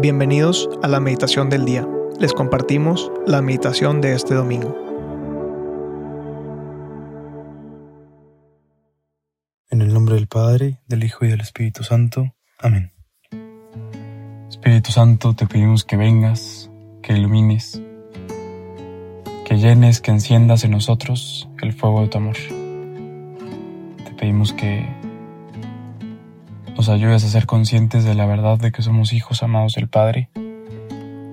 Bienvenidos a la meditación del día. Les compartimos la meditación de este domingo. En el nombre del Padre, del Hijo y del Espíritu Santo. Amén. Espíritu Santo, te pedimos que vengas, que ilumines, que llenes, que enciendas en nosotros el fuego de tu amor. Te pedimos que ayudes a ser conscientes de la verdad de que somos hijos amados del Padre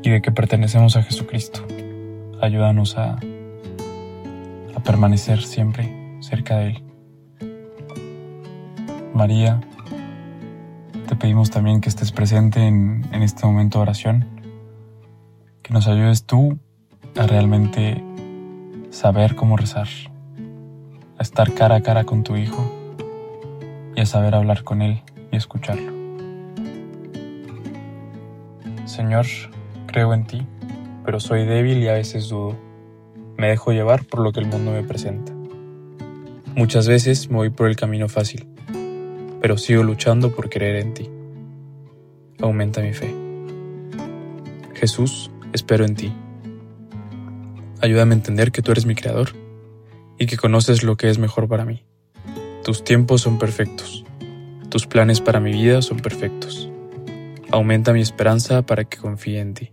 y de que pertenecemos a Jesucristo. Ayúdanos a, permanecer siempre cerca de Él. María, te pedimos también que estés presente en, en este momento de oración, que nos ayudes tú a realmente saber cómo rezar, a estar cara a cara con tu Hijo y a saber hablar con Él y escucharlo. Señor, creo en ti, pero soy débil y a veces dudo. Me dejo llevar por lo que el mundo me presenta. Muchas veces me voy por el camino fácil, pero sigo luchando por creer en ti. Aumenta mi fe. Jesús, espero en ti. Ayúdame a entender que tú eres mi creador y que conoces lo que es mejor para mí. Tus tiempos son perfectos tus planes para mi vida son perfectos. Aumenta mi esperanza para que confíe en ti.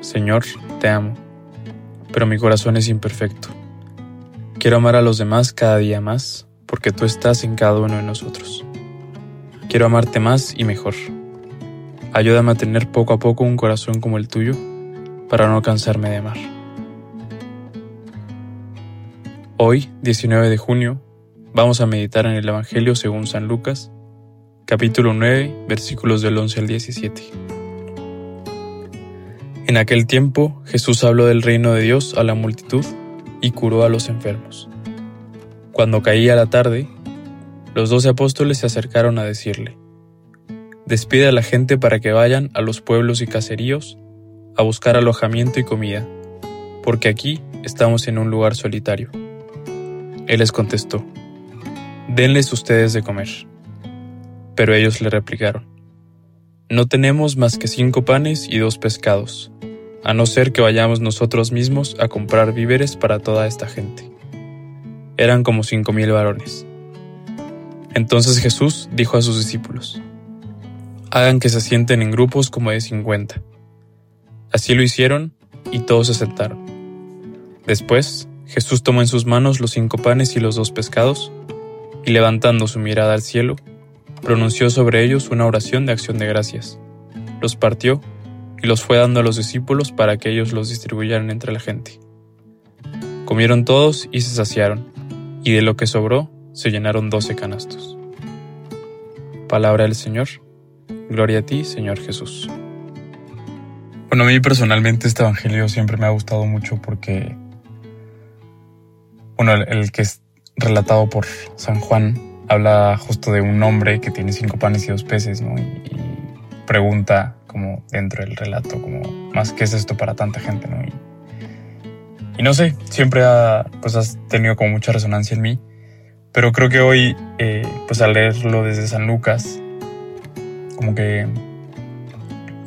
Señor, te amo, pero mi corazón es imperfecto. Quiero amar a los demás cada día más, porque tú estás en cada uno de nosotros. Quiero amarte más y mejor. Ayúdame a tener poco a poco un corazón como el tuyo, para no cansarme de amar. Hoy, 19 de junio, Vamos a meditar en el Evangelio según San Lucas, capítulo 9, versículos del 11 al 17. En aquel tiempo Jesús habló del reino de Dios a la multitud y curó a los enfermos. Cuando caía la tarde, los doce apóstoles se acercaron a decirle, Despide a la gente para que vayan a los pueblos y caseríos a buscar alojamiento y comida, porque aquí estamos en un lugar solitario. Él les contestó, denles ustedes de comer. Pero ellos le replicaron, no tenemos más que cinco panes y dos pescados, a no ser que vayamos nosotros mismos a comprar víveres para toda esta gente. Eran como cinco mil varones. Entonces Jesús dijo a sus discípulos, hagan que se sienten en grupos como de cincuenta. Así lo hicieron y todos se sentaron. Después, Jesús tomó en sus manos los cinco panes y los dos pescados, y levantando su mirada al cielo, pronunció sobre ellos una oración de acción de gracias. Los partió y los fue dando a los discípulos para que ellos los distribuyeran entre la gente. Comieron todos y se saciaron, y de lo que sobró se llenaron doce canastos. Palabra del Señor. Gloria a ti, Señor Jesús. Bueno, a mí personalmente este Evangelio siempre me ha gustado mucho porque, bueno, el, que relatado por San Juan, habla justo de un hombre que tiene cinco panes y dos peces, ¿no? Y, pregunta como dentro del relato, como, más, ¿qué es esto para tanta gente, ¿no? Y, no sé, siempre ha, pues has tenido como mucha resonancia en mí, pero creo que hoy, eh, pues al leerlo desde San Lucas, como que,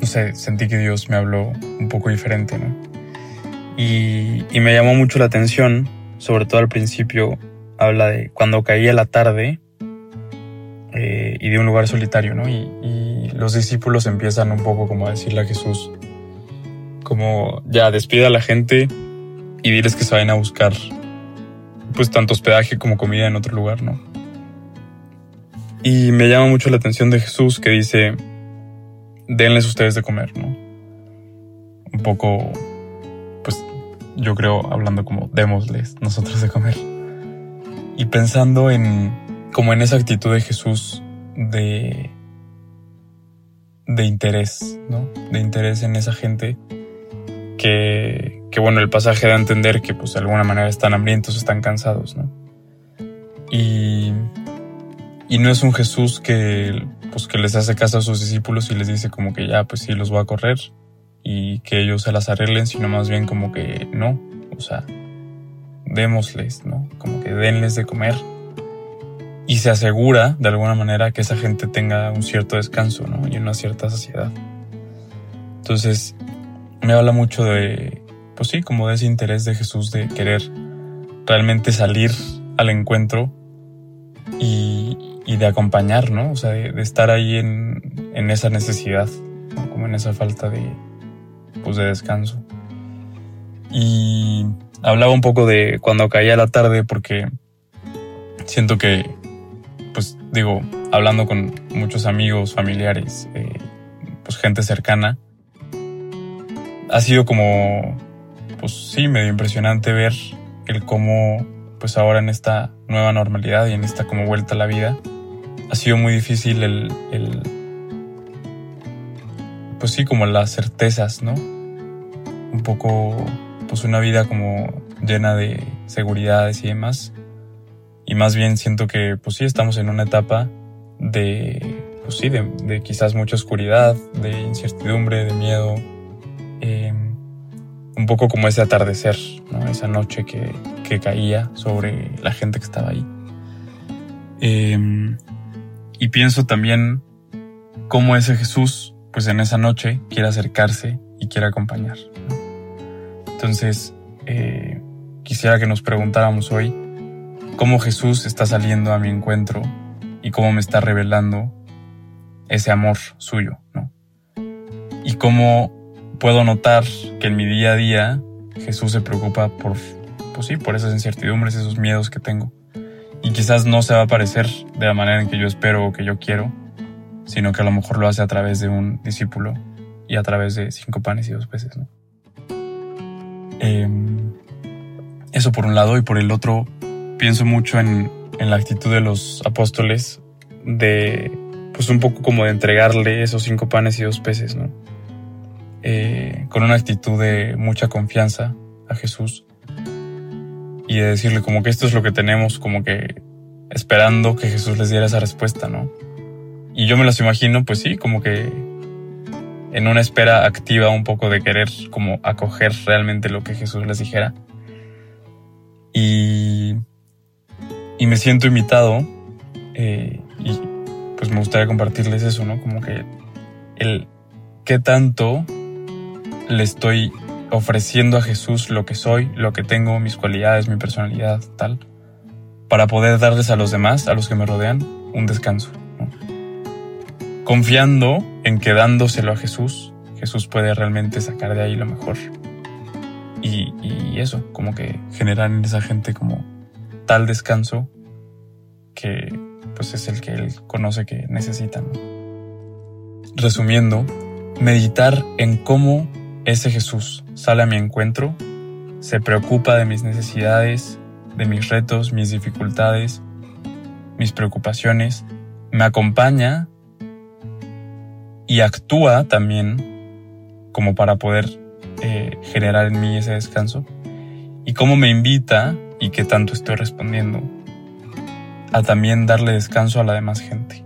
no sé, sentí que Dios me habló un poco diferente, ¿no? Y, y me llamó mucho la atención, sobre todo al principio, habla de cuando caía la tarde eh, y de un lugar solitario, ¿no? Y, los discípulos empiezan un poco como a decirle a Jesús, como ya despide a la gente y diles que se vayan a buscar pues tanto hospedaje como comida en otro lugar, ¿no? Y me llama mucho la atención de Jesús que dice, denles ustedes de comer, ¿no? Un poco, pues yo creo hablando como démosles nosotros de comer y pensando en como en esa actitud de Jesús de de interés, ¿no? De interés en esa gente que, que bueno, el pasaje da a entender que pues de alguna manera están hambrientos, están cansados, ¿no? Y, y no es un Jesús que, pues, que les hace caso a sus discípulos y les dice como que ya, pues sí, los va a correr y que ellos se las arreglen, sino más bien como que no, o sea, démosles, ¿no? Como que denles de comer. Y se asegura, de alguna manera, que esa gente tenga un cierto descanso, ¿no? Y una cierta saciedad. Entonces, me habla mucho de, pues sí, como de ese interés de Jesús de querer realmente salir al encuentro y, de acompañar, ¿no? O sea, de, estar ahí en, en esa necesidad, como en esa falta de, pues, de descanso. Y hablaba un poco de cuando caía la tarde porque siento que, pues digo, hablando con muchos amigos, familiares, eh, pues gente cercana, ha sido como, pues sí, medio impresionante ver el cómo, pues ahora en esta nueva normalidad y en esta como vuelta a la vida, ha sido muy difícil el, el pues sí, como las certezas, ¿no? Un poco, pues una vida como llena de seguridades y demás. Y más bien siento que, pues sí, estamos en una etapa de, pues sí, de, quizás mucha oscuridad, de incertidumbre, de miedo. Eh, un poco como ese atardecer, esa noche que, que, caía sobre la gente que estaba ahí. Eh, y pienso también cómo ese Jesús, pues en esa noche, quiere acercarse y quiere acompañar. Entonces, eh, quisiera que nos preguntáramos hoy cómo Jesús está saliendo a mi encuentro y cómo me está revelando ese amor suyo, ¿no? Y cómo puedo notar que en mi día a día Jesús se preocupa por, pues sí, por esas incertidumbres, esos miedos que tengo. Y quizás no se va a parecer de la manera en que yo espero o que yo quiero, sino que a lo mejor lo hace a través de un discípulo y a través de cinco panes y dos peces, ¿no? Em, eso por un lado y por el otro pienso mucho en, la actitud de los apóstoles de, pues un poco como de entregarle esos cinco panes y dos peces, ¿no? Eh, con una actitud de mucha confianza a Jesús y de decirle como que esto es lo que tenemos, como que esperando que Jesús les diera esa respuesta, ¿no? Y yo me los imagino, pues sí, como que en una espera activa un poco de querer como acoger realmente lo que Jesús les dijera. Y y me siento invitado eh, y pues me gustaría compartirles eso, ¿no? Como que el qué tanto le estoy ofreciendo a Jesús lo que soy, lo que tengo, mis cualidades, mi personalidad, tal, para poder darles a los demás, a los que me rodean, un descanso. Confiando en que dándoselo a Jesús, Jesús puede realmente sacar de ahí lo mejor. Y, y eso, como que generar en esa gente como tal descanso que pues es el que él conoce que necesitan. Resumiendo, meditar en cómo ese Jesús sale a mi encuentro, se preocupa de mis necesidades, de mis retos, mis dificultades, mis preocupaciones, me acompaña y actúa también como para poder eh, generar en mí ese descanso y cómo me invita y qué tanto estoy respondiendo a también darle descanso a la demás gente.